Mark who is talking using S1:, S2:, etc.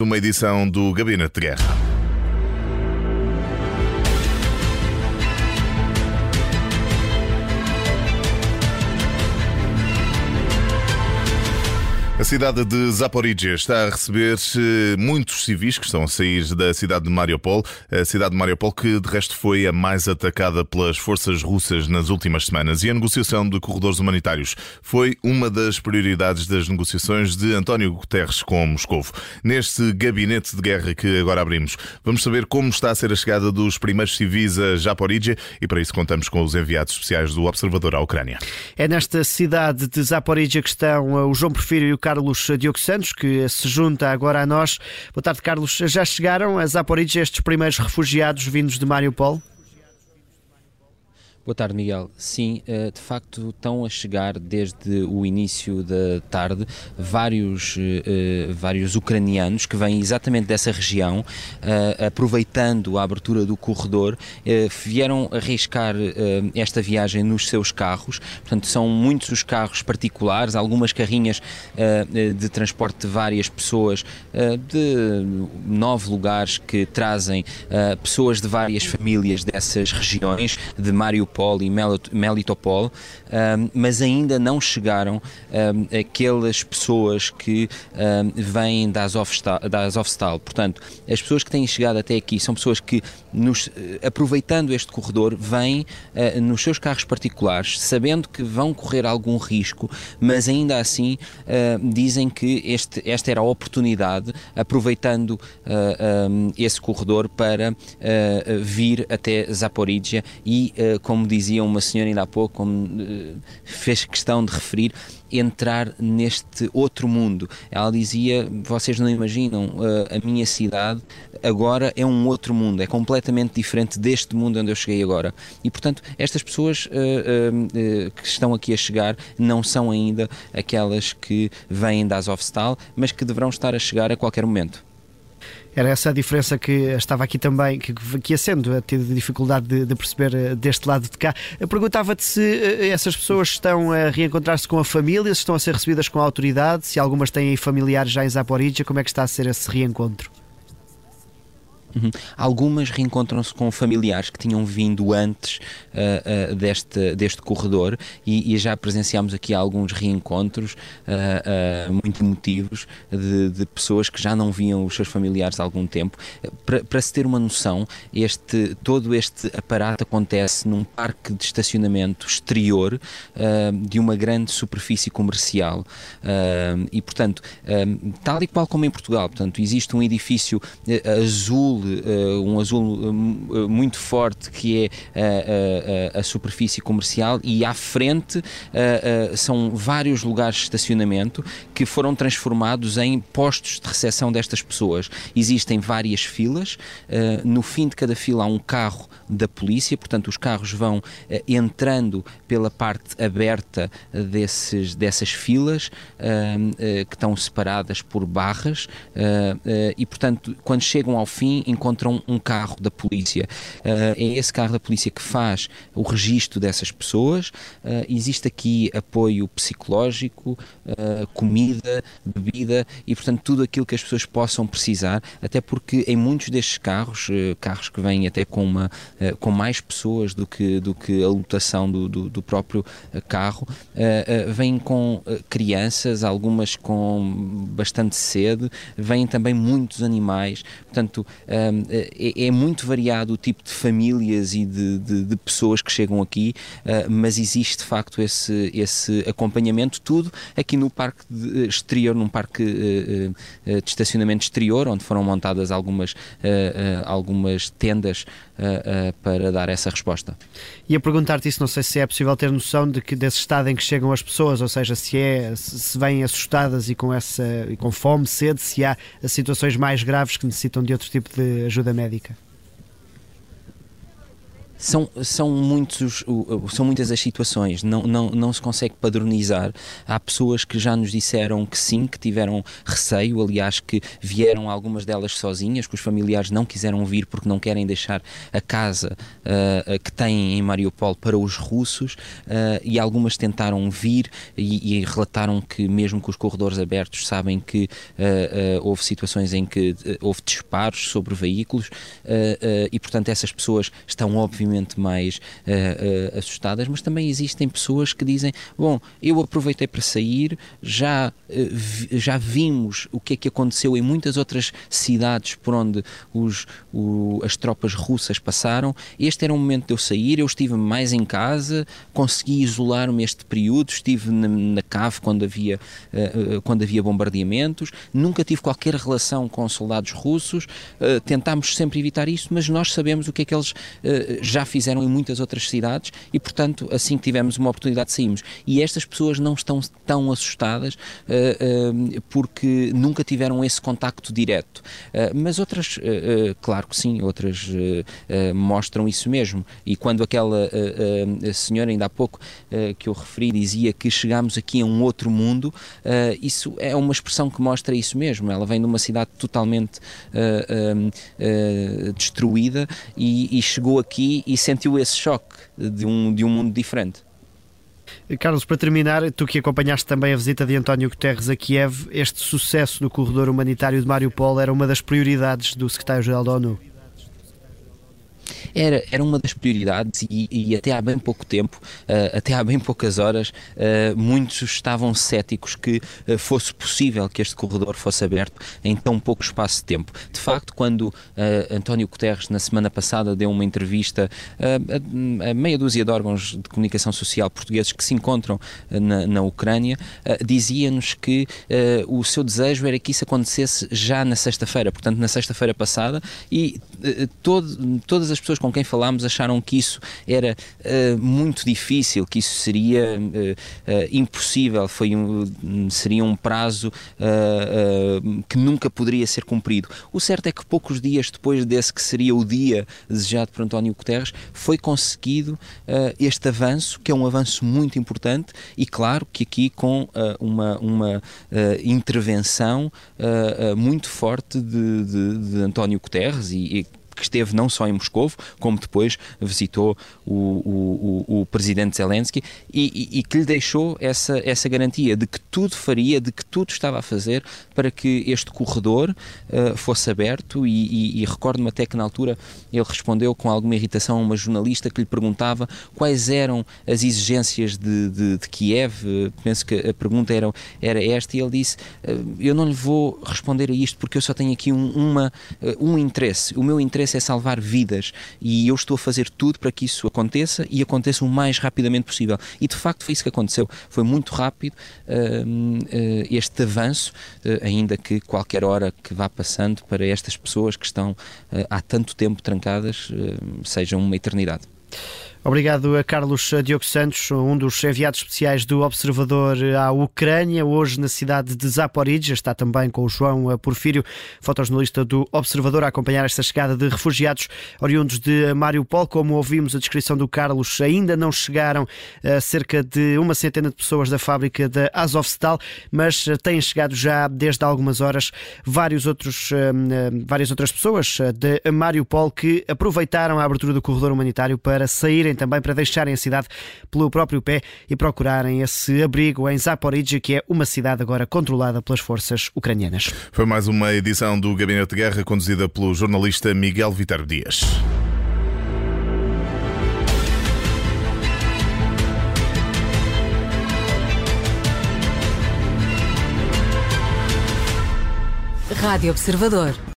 S1: Uma edição do Gabinete de Guerra. A cidade de Zaporizhia está a receber eh, muitos civis que estão a sair da cidade de Mariupol. A cidade de Mariupol, que de resto foi a mais atacada pelas forças russas nas últimas semanas. E a negociação de corredores humanitários foi uma das prioridades das negociações de António Guterres com Moscou. Neste gabinete de guerra que agora abrimos, vamos saber como está a ser a chegada dos primeiros civis a Zaporizhia e para isso contamos com os enviados especiais do Observador à Ucrânia.
S2: É nesta cidade de Zaporizhia que estão o João Porfírio e o Carlos Diogo Santos, que se junta agora a nós. Boa tarde, Carlos. Já chegaram a Zaporizhia estes primeiros refugiados vindos de Mariupol?
S3: Boa tarde, Miguel. Sim, eh, de facto estão a chegar desde o início da tarde vários, eh, vários ucranianos que vêm exatamente dessa região, eh, aproveitando a abertura do corredor, vieram arriscar esta viagem nos seus carros. Portanto, são muitos os carros particulares, algumas carrinhas de transporte de várias pessoas de nove lugares que trazem pessoas de várias famílias dessas regiões, de Mariupol Mariupol e Melitopol, um, mas ainda não chegaram um, aquelas pessoas que um, vêm da Azovstal, da Azovstal. Portanto, as pessoas que têm chegado até aqui são pessoas que, nos, eh, aproveitando este corredor, vêm uh, nos seus carros particulares, sabendo que vão correr algum risco, mas ainda assim uh, dizem que este, esta era a oportunidade, aproveitando uh, esse corredor para vir até Zaporizhia e, dizia uma senhora ainda há pouco, como uh, fez questão de referir, entrar neste outro mundo. Ela dizia: vocês não imaginam, uh, a minha cidade agora é um outro mundo, é completamente diferente deste mundo onde eu cheguei agora. E portanto, estas pessoas uh, que estão aqui a chegar não são ainda aquelas que vêm da Azovstal, mas que deverão estar a chegar a qualquer momento.
S2: Era essa a diferença que estava aqui também, que, que ia sendo, a ter dificuldade de, de, perceber eh, deste lado de cá. Perguntava-te se eh, essas pessoas estão a reencontrar-se com a família, se estão a ser recebidas com a autoridade, se algumas têm familiares já em Zaporizhia, como é que está a ser esse reencontro?
S3: Uhum. Algumas reencontram-se com familiares que tinham vindo antes uh, uh, deste, deste corredor e, e, já presenciámos aqui alguns reencontros uh, muito emotivos de, de, pessoas que já não viam os seus familiares há algum tempo. Para, para se ter uma noção, este, todo este aparato acontece num parque de estacionamento exterior de uma grande superfície comercial e, portanto, tal e qual como em Portugal, portanto, existe um edifício azul uh, um azul uh, muito forte que é a, a, a superfície comercial e à frente são vários lugares de estacionamento que foram transformados em postos de recepção destas pessoas. Existem várias filas, no fim de cada fila há um carro da polícia, portanto os carros vão entrando pela parte aberta desses, dessas filas que estão separadas por barras e portanto quando chegam ao fim encontram um carro da polícia. Uh, é esse carro da polícia que faz o registro dessas pessoas. Uh, existe aqui apoio psicológico, uh, comida, bebida e, portanto, tudo aquilo que as pessoas possam precisar, até porque em muitos destes carros, carros que vêm até com, uma, com mais pessoas do que, do que a lotação do, do, do próprio carro, vêm com crianças, algumas com bastante sede, vêm também muitos animais, portanto, é, é, muito variado o tipo de famílias e de, de, de pessoas que chegam aqui, uh, mas existe de facto esse, esse acompanhamento, tudo aqui no parque de, exterior, num parque uh, de estacionamento exterior, onde foram montadas algumas, algumas tendas para dar essa resposta.
S2: E a perguntar-te isso, não sei se é possível ter noção de que desse estado em que chegam as pessoas, ou seja, se é se vêm assustadas e com essa e com fome, sede, se há situações mais graves que necessitam de outro tipo de ajuda médica?
S3: São, são, muitos, são muitas as situações, não, não, não se consegue padronizar. Há pessoas que já nos disseram que sim, que tiveram receio, aliás, que vieram algumas delas sozinhas, que os familiares não quiseram vir porque não querem deixar a casa uh, que têm em Mariupol para os russos, uh, e algumas tentaram vir e, e, relataram que, mesmo com os corredores abertos, sabem que uh, houve situações em que houve disparos sobre veículos, e portanto essas pessoas estão, obviamente, obviamente mais uh, uh, assustadas, mas também existem pessoas que dizem: Bom, eu aproveitei para sair, já, uh, já vimos o que é que aconteceu em muitas outras cidades por onde os, o, as tropas russas passaram. Este era o momento de eu sair, eu estive mais em casa, consegui isolar-me este período, estive na, na cave quando havia, quando havia bombardeamentos, nunca tive qualquer relação com soldados russos, tentámos sempre evitar isso, mas nós sabemos o que é que eles já já fizeram em muitas outras cidades e, portanto, assim que tivermos uma oportunidade, saímos. E estas pessoas não estão tão assustadas uh, uh, porque nunca tiveram esse contacto direto. Uh, mas outras, claro que sim, outras mostram isso mesmo. E quando aquela senhora, ainda há pouco que eu referi, dizia que chegámos aqui a um outro mundo, isso é uma expressão que mostra isso mesmo. Ela vem de uma cidade totalmente destruída e, e chegou aqui e sentiu esse choque de um, de um mundo diferente.
S2: Carlos, para terminar, tu que acompanhaste também a visita de António Guterres a Kiev, este sucesso no corredor humanitário de Mariupol era uma das prioridades do secretário-geral da ONU
S3: era, era uma das prioridades e, e até há bem pouco tempo, uh, até há bem poucas horas, uh, muitos estavam céticos que uh, fosse possível que este corredor fosse aberto em tão pouco espaço de tempo. De facto, quando António Guterres, na semana passada, deu uma entrevista a, a, meia dúzia de órgãos de comunicação social portugueses que se encontram na, na Ucrânia, dizia-nos que o seu desejo era que isso acontecesse já na sexta-feira, portanto, na sexta-feira passada, e todo, todas as pessoas com quem falámos acharam que isso era uh, muito difícil, que isso seria uh, impossível, foi um, seria um prazo que nunca poderia ser cumprido. O certo é que poucos dias depois desse que seria o dia desejado por António Guterres, foi conseguido este avanço, que é um avanço muito importante e claro que aqui com uma, uma intervenção muito forte de, de, de António Guterres e, e que esteve não só em Moscou, como depois visitou o, o, o, presidente Zelensky e, e, e, que lhe deixou essa, essa garantia de que tudo faria, de que tudo estava a fazer para que este corredor uh, fosse aberto. E, e recordo-me até que na altura ele respondeu com alguma irritação a uma jornalista que lhe perguntava quais eram as exigências de, de, de Kiev, uh, penso que a pergunta era, era esta e ele disse, uh, eu não lhe vou responder a isto porque eu só tenho aqui um, uma, um interesse, o meu interesse interesse é salvar vidas e eu estou a fazer tudo para que isso aconteça e aconteça o mais rapidamente possível. E de facto foi isso que aconteceu. Foi muito rápido uh, este avanço, uh, ainda que qualquer hora que vá passando para estas pessoas que estão há tanto tempo trancadas seja uma eternidade.
S2: Obrigado a Carlos Diogo Santos, um dos enviados especiais do Observador à Ucrânia, hoje na cidade de Zaporizhia. Está também com o João Porfírio, fotojornalista do Observador, a acompanhar esta chegada de refugiados oriundos de Mariupol. Como ouvimos a descrição do Carlos, ainda não chegaram uh, cerca de uma centena de pessoas da fábrica da Azovstal, mas uh, têm chegado já desde algumas horas vários outros, uh, várias outras pessoas de Mariupol que aproveitaram a abertura do corredor humanitário para sair também para deixarem a cidade pelo próprio pé e procurarem esse abrigo em Zaporizhia, que é uma cidade agora controlada pelas forças ucranianas.
S1: Foi mais uma edição do Gabinete de Guerra conduzida pelo jornalista Miguel Vitor Dias.
S4: Rádio Observador.